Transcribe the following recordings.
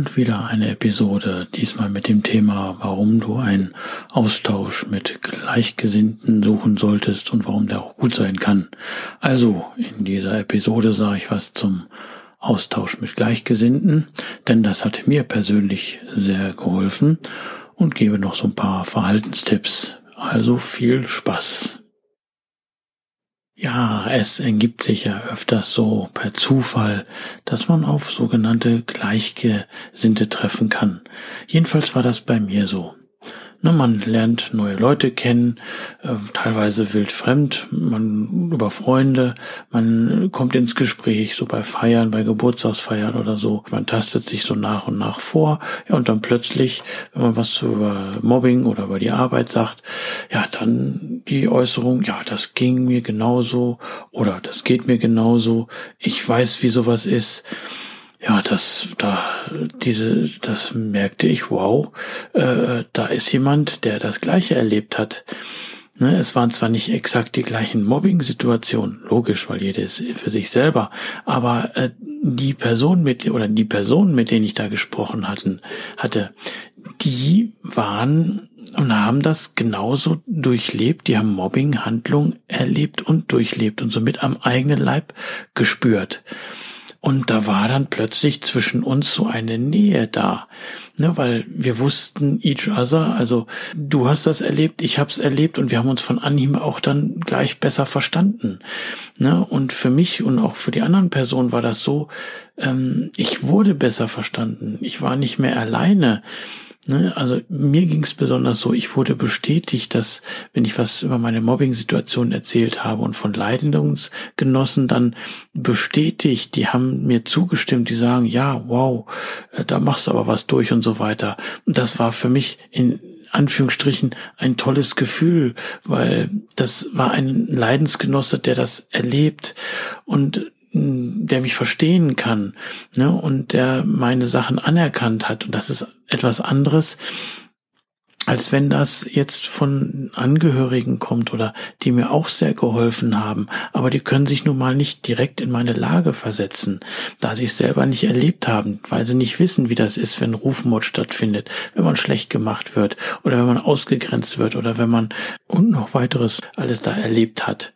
Und wieder eine Episode, diesmal mit dem Thema, warum du einen Austausch mit Gleichgesinnten suchen solltest und warum der auch gut sein kann. Also, in dieser Episode sage ich was zum Austausch mit Gleichgesinnten, denn das hat mir persönlich sehr geholfen und gebe noch so ein paar Verhaltenstipps. Also viel Spaß. Ja, es ergibt sich ja öfters so per Zufall, dass man auf sogenannte Gleichgesinnte treffen kann. Jedenfalls war das bei mir so. Ne, man lernt neue Leute kennen, äh, teilweise wild fremd, man über Freunde, man kommt ins Gespräch, so bei Feiern, bei Geburtstagsfeiern oder so. Man tastet sich so nach und nach vor, ja, und dann plötzlich, wenn man was über Mobbing oder über die Arbeit sagt, ja, dann die Äußerung, ja, das ging mir genauso oder das geht mir genauso, ich weiß, wie sowas ist ja, das, da, diese, das merkte ich, wow, äh, da ist jemand, der das Gleiche erlebt hat. Ne, es waren zwar nicht exakt die gleichen Mobbing-Situationen, logisch, weil jede ist für sich selber, aber äh, die Person mit oder die Personen, mit denen ich da gesprochen hatten, hatte, die waren und haben das genauso durchlebt, die haben Mobbing-Handlung erlebt und durchlebt und somit am eigenen Leib gespürt. Und da war dann plötzlich zwischen uns so eine Nähe da, ne, weil wir wussten each other, also du hast das erlebt, ich habe es erlebt und wir haben uns von Anhieb auch dann gleich besser verstanden. Ne? Und für mich und auch für die anderen Personen war das so, ähm, ich wurde besser verstanden, ich war nicht mehr alleine. Ne? Also mir ging es besonders so, ich wurde bestätigt, dass wenn ich was über meine Mobbing-Situation erzählt habe und von Leidensgenossen dann bestätigt, die haben mir zugestimmt, die sagen, ja, wow, äh, da machst du aber was durch und so weiter. Das war für mich in Anführungsstrichen ein tolles Gefühl, weil das war ein Leidensgenosse, der das erlebt und der mich verstehen kann ne, und der meine Sachen anerkannt hat. Und das ist etwas anderes, als wenn das jetzt von Angehörigen kommt oder die mir auch sehr geholfen haben, aber die können sich nun mal nicht direkt in meine Lage versetzen, da sie es selber nicht erlebt haben, weil sie nicht wissen, wie das ist, wenn Rufmord stattfindet, wenn man schlecht gemacht wird oder wenn man ausgegrenzt wird oder wenn man und noch weiteres alles da erlebt hat.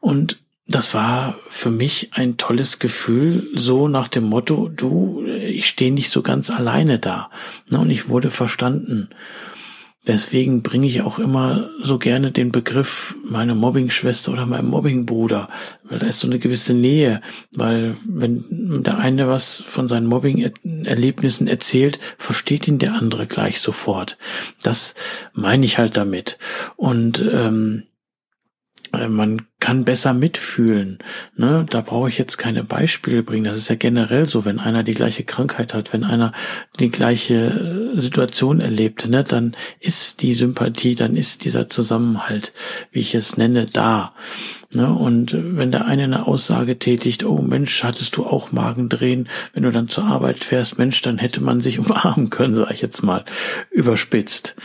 Und das war für mich ein tolles Gefühl, so nach dem Motto, du, ich stehe nicht so ganz alleine da. Ne, und ich wurde verstanden. Deswegen bringe ich auch immer so gerne den Begriff meine Mobbingschwester oder mein Mobbingbruder, weil da ist so eine gewisse Nähe, weil wenn der eine was von seinen Mobbing-Erlebnissen erzählt, versteht ihn der andere gleich sofort. Das meine ich halt damit. Und ähm, äh, man kann besser mitfühlen. Ne? Da brauche ich jetzt keine Beispiele bringen. Das ist ja generell so, wenn einer die gleiche Krankheit hat, wenn einer die gleiche äh, Situation erlebt, ne? dann ist die Sympathie, dann ist dieser Zusammenhalt, wie ich es nenne, da. Ne? Und wenn der eine eine Aussage tätigt, oh Mensch, hattest du auch Magendrehen, wenn du dann zur Arbeit fährst, Mensch, dann hätte man sich umarmen können, sage ich jetzt mal, überspitzt.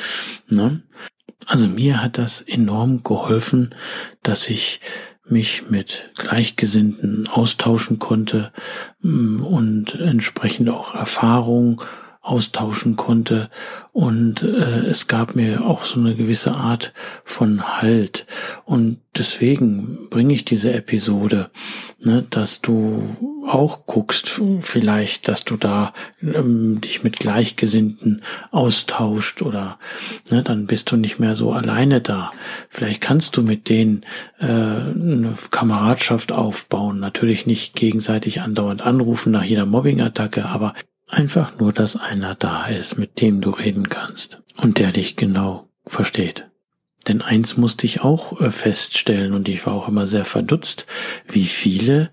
Ne? Also mir hat das enorm geholfen, dass ich mich mit Gleichgesinnten austauschen konnte mm, und entsprechend auch Erfahrungen austauschen konnte. Und äh, es gab mir auch so eine gewisse Art von Halt. Und deswegen bringe ich diese Episode, ne, dass du auch guckst, vielleicht, dass du da ähm, dich mit Gleichgesinnten austauscht oder ne, dann bist du nicht mehr so alleine da. Vielleicht kannst du mit denen äh, eine Kameradschaft aufbauen, natürlich nicht gegenseitig andauernd anrufen nach jeder Mobbing-Attacke, aber Einfach nur, dass einer da ist, mit dem du reden kannst und der dich genau versteht. Denn eins musste ich auch äh, feststellen und ich war auch immer sehr verdutzt, wie viele,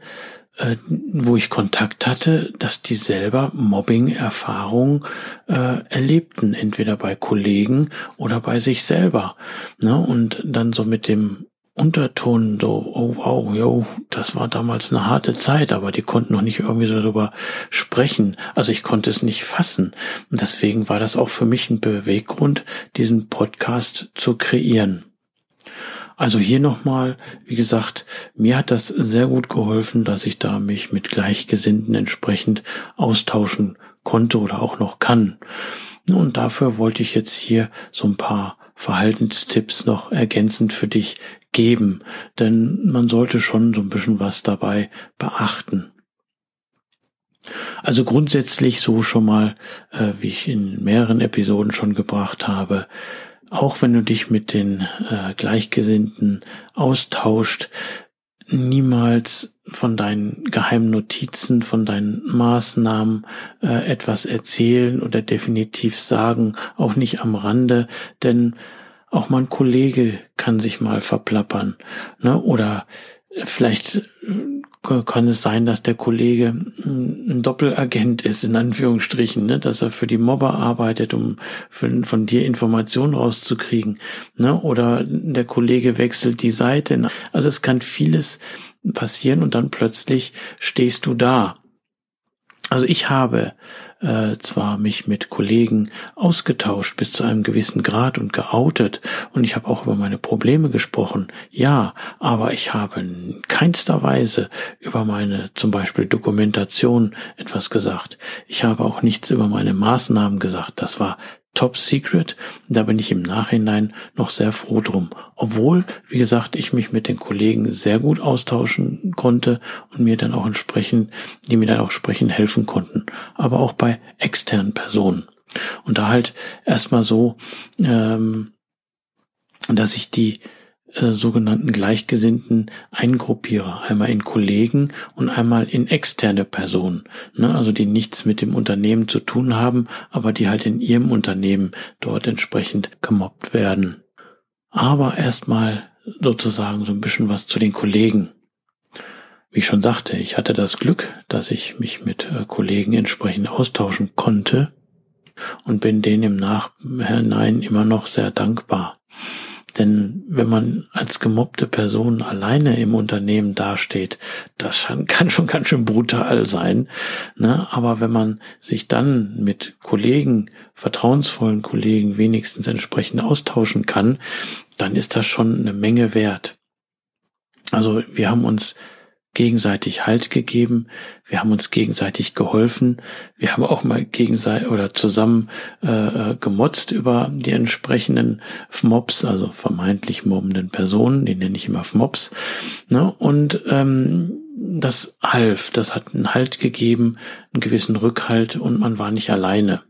äh, wo ich Kontakt hatte, dass die selber Mobbing-Erfahrungen äh, erlebten, entweder bei Kollegen oder bei sich selber. Ne? Und dann so mit dem Unterton so, oh wow, yo, das war damals eine harte Zeit, aber die konnten noch nicht irgendwie so darüber sprechen. Also ich konnte es nicht fassen. Und deswegen war das auch für mich ein Beweggrund, diesen Podcast zu kreieren. Also hier nochmal, wie gesagt, mir hat das sehr gut geholfen, dass ich da mich mit Gleichgesinnten entsprechend austauschen konnte oder auch noch kann. Und dafür wollte ich jetzt hier so ein paar Verhaltenstipps noch ergänzend für dich geben, denn man sollte schon so ein bisschen was dabei beachten. Also grundsätzlich so schon mal, äh, wie ich in mehreren Episoden schon gebracht habe, auch wenn du dich mit den äh, Gleichgesinnten austauscht, niemals von deinen geheimen Notizen, von deinen Maßnahmen äh, etwas erzählen oder definitiv sagen, auch nicht am Rande, denn auch mal ein Kollege kann sich mal verplappern. Ne? Oder vielleicht äh, kann es sein, dass der Kollege ein Doppelagent ist, in Anführungsstrichen, ne? dass er für die Mobber arbeitet, um für, von dir Informationen rauszukriegen. Ne? Oder der Kollege wechselt die Seite. Also es kann vieles passieren und dann plötzlich stehst du da. Also ich habe äh, zwar mich mit Kollegen ausgetauscht bis zu einem gewissen Grad und geoutet und ich habe auch über meine Probleme gesprochen, ja, aber ich habe in keinster Weise über meine zum Beispiel Dokumentation etwas gesagt. Ich habe auch nichts über meine Maßnahmen gesagt. Das war Top Secret. Da bin ich im Nachhinein noch sehr froh drum. Obwohl, wie gesagt, ich mich mit den Kollegen sehr gut austauschen konnte und mir dann auch entsprechend, die mir dann auch entsprechend helfen konnten. Aber auch bei externen Personen. Und da halt erstmal so, ähm, dass ich die äh, sogenannten Gleichgesinnten eingruppiere. Einmal in Kollegen und einmal in externe Personen. Ne? Also die nichts mit dem Unternehmen zu tun haben, aber die halt in ihrem Unternehmen dort entsprechend gemobbt werden. Aber erstmal sozusagen so ein bisschen was zu den Kollegen. Wie ich schon sagte, ich hatte das Glück, dass ich mich mit äh, Kollegen entsprechend austauschen konnte und bin denen im Nachhinein immer noch sehr dankbar. Denn wenn man als gemobbte Person alleine im Unternehmen dasteht, das kann schon ganz schön brutal sein. Ne? Aber wenn man sich dann mit Kollegen, vertrauensvollen Kollegen wenigstens entsprechend austauschen kann, dann ist das schon eine Menge wert. Also wir haben uns gegenseitig Halt gegeben, wir haben uns gegenseitig geholfen, wir haben auch mal gegenseitig oder zusammen äh, äh, gemotzt über die entsprechenden FMOPs, also vermeintlich mobbenden Personen, die nenne ich immer FMOPs. Ne? Und ähm, das half, das hat einen Halt gegeben, einen gewissen Rückhalt und man war nicht alleine.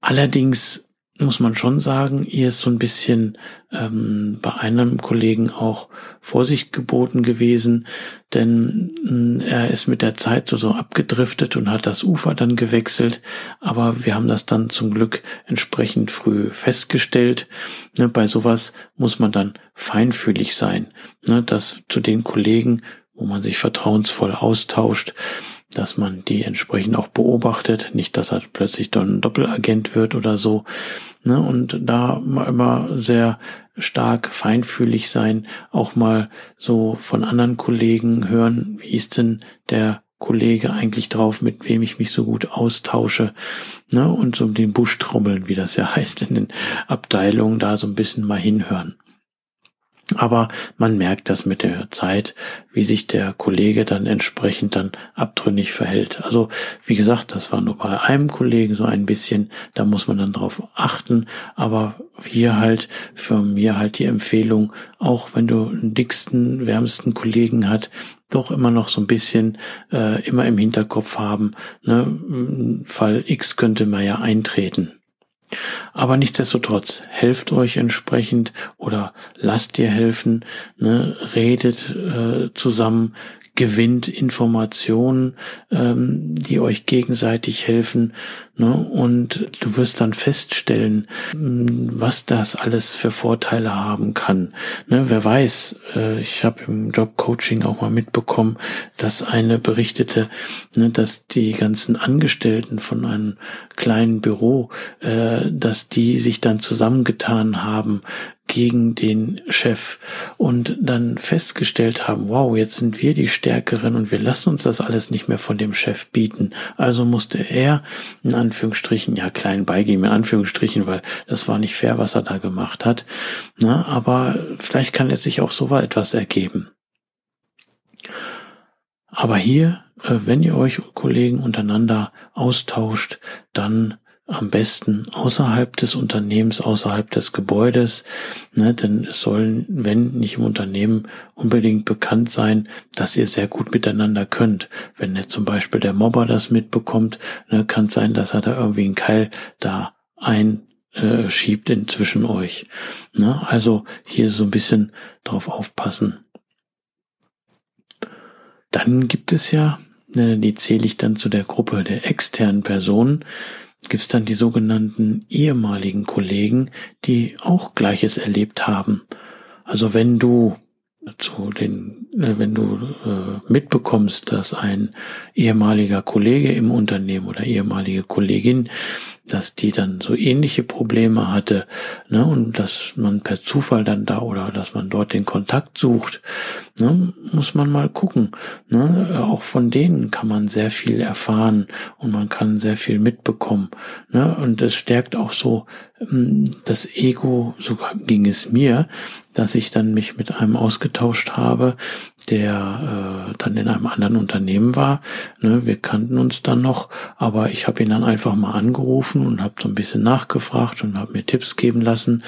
Allerdings muss man schon sagen, ihr ist so ein bisschen ähm, bei einem Kollegen auch Vorsicht geboten gewesen, denn äh, er ist mit der Zeit so, so abgedriftet und hat das Ufer dann gewechselt, aber wir haben das dann zum Glück entsprechend früh festgestellt. Ne, bei sowas muss man dann feinfühlig sein, ne, dass zu den Kollegen, wo man sich vertrauensvoll austauscht, dass man die entsprechend auch beobachtet, nicht, dass er plötzlich dann ein Doppelagent wird oder so. Ne? Und da immer sehr stark feinfühlig sein, auch mal so von anderen Kollegen hören, wie ist denn der Kollege eigentlich drauf, mit wem ich mich so gut austausche, ne? und so den Busch trommeln, wie das ja heißt in den Abteilungen, da so ein bisschen mal hinhören. Aber man merkt das mit der Zeit, wie sich der Kollege dann entsprechend dann abtrünnig verhält. Also wie gesagt, das war nur bei einem Kollegen so ein bisschen, da muss man dann drauf achten. Aber hier halt für mir halt die Empfehlung, auch wenn du einen dicksten, wärmsten Kollegen hat, doch immer noch so ein bisschen äh, immer im Hinterkopf haben, ne, Fall X könnte mal ja eintreten. Aber nichtsdestotrotz, helft euch entsprechend oder lasst dir helfen, ne, redet äh, zusammen, gewinnt Informationen, ähm, die euch gegenseitig helfen. Ne? Und du wirst dann feststellen, hm, was das alles für Vorteile haben kann. Ne? Wer weiß, äh, ich habe im Jobcoaching auch mal mitbekommen, dass eine berichtete, ne, dass die ganzen Angestellten von einem kleinen Büro, äh, dass die sich dann zusammengetan haben, gegen den Chef und dann festgestellt haben, wow, jetzt sind wir die Stärkeren und wir lassen uns das alles nicht mehr von dem Chef bieten. Also musste er in Anführungsstrichen, ja klein beigeben in Anführungsstrichen, weil das war nicht fair, was er da gemacht hat. Na, aber vielleicht kann es sich auch so etwas ergeben. Aber hier, äh, wenn ihr euch Kollegen untereinander austauscht, dann am besten außerhalb des Unternehmens, außerhalb des Gebäudes, ne, denn es sollen, wenn nicht im Unternehmen, unbedingt bekannt sein, dass ihr sehr gut miteinander könnt. Wenn jetzt zum Beispiel der Mobber das mitbekommt, ne, kann es sein, dass er da irgendwie einen Keil da einschiebt äh, inzwischen euch. Ne? Also hier so ein bisschen drauf aufpassen. Dann gibt es ja, ne, die zähle ich dann zu der Gruppe der externen Personen, gibt es dann die sogenannten ehemaligen Kollegen, die auch Gleiches erlebt haben. Also wenn du zu den, äh, wenn du äh, mitbekommst, dass ein ehemaliger Kollege im Unternehmen oder ehemalige Kollegin dass die dann so ähnliche Probleme hatte, ne, und dass man per Zufall dann da oder dass man dort den Kontakt sucht, ne, muss man mal gucken. Ne. Auch von denen kann man sehr viel erfahren und man kann sehr viel mitbekommen. Ne, und es stärkt auch so ähm, das Ego, so ging es mir, dass ich dann mich mit einem ausgetauscht habe, der äh, dann in einem anderen Unternehmen war. Ne, wir kannten uns dann noch, aber ich habe ihn dann einfach mal angerufen und habe so ein bisschen nachgefragt und habe mir Tipps geben lassen.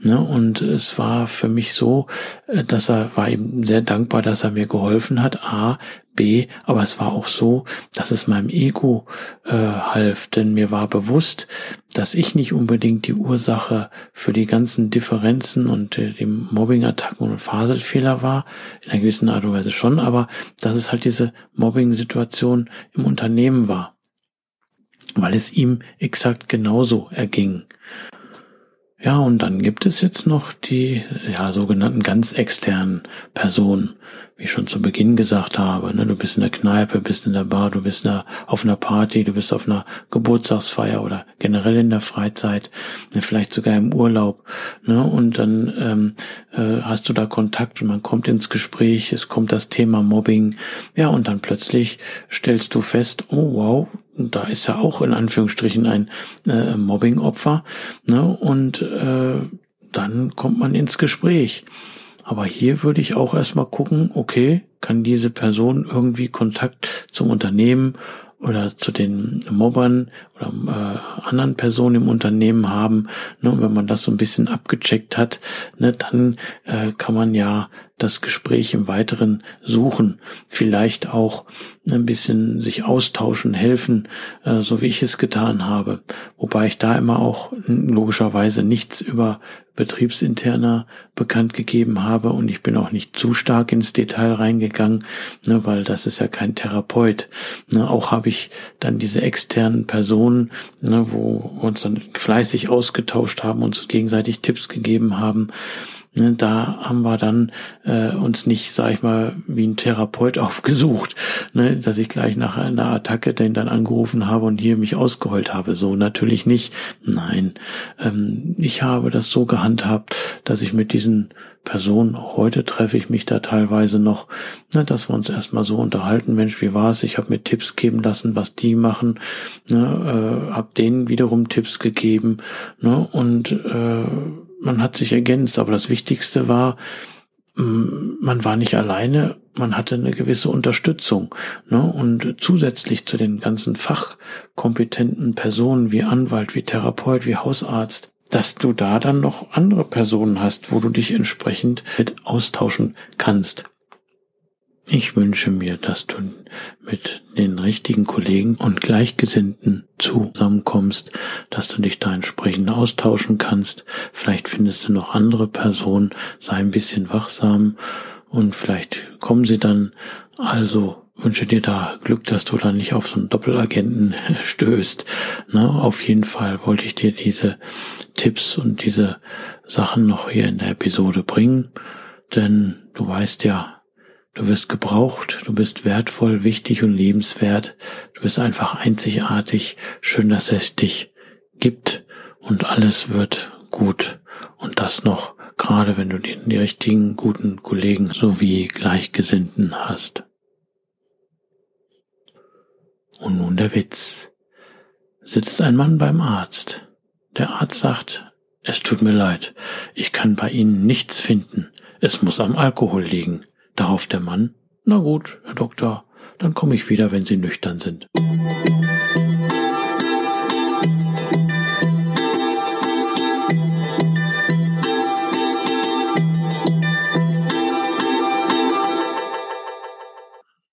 Ne, und es war für mich so, äh, dass er war ihm sehr dankbar, dass er mir geholfen hat. A, B, aber es war auch so, dass es meinem Ego äh, half, denn mir war bewusst, dass ich nicht unbedingt die Ursache für die ganzen Differenzen und äh, die Mobbing-Attacken und Faselfehler war, in einer gewissen Art und Weise schon, aber dass es halt diese Mobbing-Situation im Unternehmen war, weil es ihm exakt genauso erging. Ja, und dann gibt es jetzt noch die ja, sogenannten ganz externen Personen, wie ich schon zu Beginn gesagt habe. Ne? Du bist in der Kneipe, bist in der Bar, du bist der, auf einer Party, du bist auf einer Geburtstagsfeier oder generell in der Freizeit, ne? vielleicht sogar im Urlaub. Ne? Und dann ähm, äh, hast du da Kontakt und man kommt ins Gespräch, es kommt das Thema Mobbing. Ja, und dann plötzlich stellst du fest, oh wow, da ist ja auch in Anführungsstrichen ein äh, Mobbing-Opfer. Ne? Und äh, dann kommt man ins Gespräch. Aber hier würde ich auch erstmal gucken, okay, kann diese Person irgendwie Kontakt zum Unternehmen oder zu den Mobbern oder äh, anderen Personen im Unternehmen haben. Ne, und wenn man das so ein bisschen abgecheckt hat, ne, dann äh, kann man ja das Gespräch im Weiteren suchen. Vielleicht auch ein bisschen sich austauschen, helfen, äh, so wie ich es getan habe. Wobei ich da immer auch logischerweise nichts über betriebsinterner bekannt gegeben habe und ich bin auch nicht zu stark ins Detail reingegangen, ne, weil das ist ja kein Therapeut. Ne, auch habe ich dann diese externen Personen, ne, wo uns dann fleißig ausgetauscht haben, uns gegenseitig Tipps gegeben haben, da haben wir dann äh, uns nicht, sag ich mal, wie ein Therapeut aufgesucht, ne, dass ich gleich nach einer Attacke den dann angerufen habe und hier mich ausgeheult habe. So natürlich nicht. Nein, ähm, ich habe das so gehandhabt, dass ich mit diesen Personen, auch heute treffe ich mich da teilweise noch, ne, dass wir uns erstmal so unterhalten, Mensch, wie war es? Ich habe mir Tipps geben lassen, was die machen, ne, äh, habe denen wiederum Tipps gegeben ne, und äh, man hat sich ergänzt, aber das Wichtigste war, man war nicht alleine, man hatte eine gewisse Unterstützung. Ne? Und zusätzlich zu den ganzen fachkompetenten Personen wie Anwalt, wie Therapeut, wie Hausarzt, dass du da dann noch andere Personen hast, wo du dich entsprechend mit austauschen kannst. Ich wünsche mir, dass du mit den richtigen Kollegen und Gleichgesinnten zusammenkommst, dass du dich da entsprechend austauschen kannst. Vielleicht findest du noch andere Personen, sei ein bisschen wachsam und vielleicht kommen sie dann. Also wünsche dir da Glück, dass du da nicht auf so einen Doppelagenten stößt. Na, auf jeden Fall wollte ich dir diese Tipps und diese Sachen noch hier in der Episode bringen, denn du weißt ja, Du wirst gebraucht, du bist wertvoll, wichtig und lebenswert. Du bist einfach einzigartig. Schön, dass es dich gibt und alles wird gut. Und das noch, gerade wenn du die, die richtigen, guten Kollegen sowie Gleichgesinnten hast. Und nun der Witz. Sitzt ein Mann beim Arzt. Der Arzt sagt, es tut mir leid, ich kann bei Ihnen nichts finden. Es muss am Alkohol liegen. Darauf der Mann, na gut, Herr Doktor, dann komme ich wieder, wenn Sie nüchtern sind.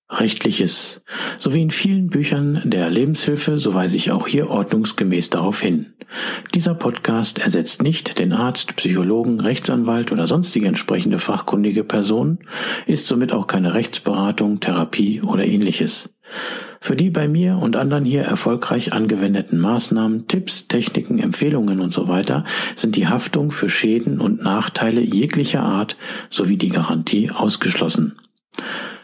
Rechtliches. So wie in vielen Büchern der Lebenshilfe, so weise ich auch hier ordnungsgemäß darauf hin. Dieser Podcast ersetzt nicht den Arzt, Psychologen, Rechtsanwalt oder sonstige entsprechende fachkundige Person, ist somit auch keine Rechtsberatung, Therapie oder ähnliches. Für die bei mir und anderen hier erfolgreich angewendeten Maßnahmen, Tipps, Techniken, Empfehlungen und so sind die Haftung für Schäden und Nachteile jeglicher Art sowie die Garantie ausgeschlossen.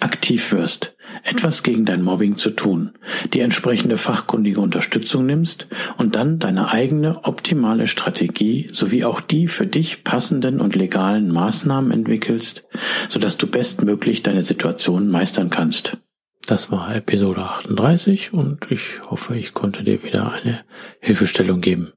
aktiv wirst, etwas gegen dein Mobbing zu tun, die entsprechende fachkundige Unterstützung nimmst und dann deine eigene optimale Strategie sowie auch die für dich passenden und legalen Maßnahmen entwickelst, sodass du bestmöglich deine Situation meistern kannst. Das war Episode 38 und ich hoffe, ich konnte dir wieder eine Hilfestellung geben.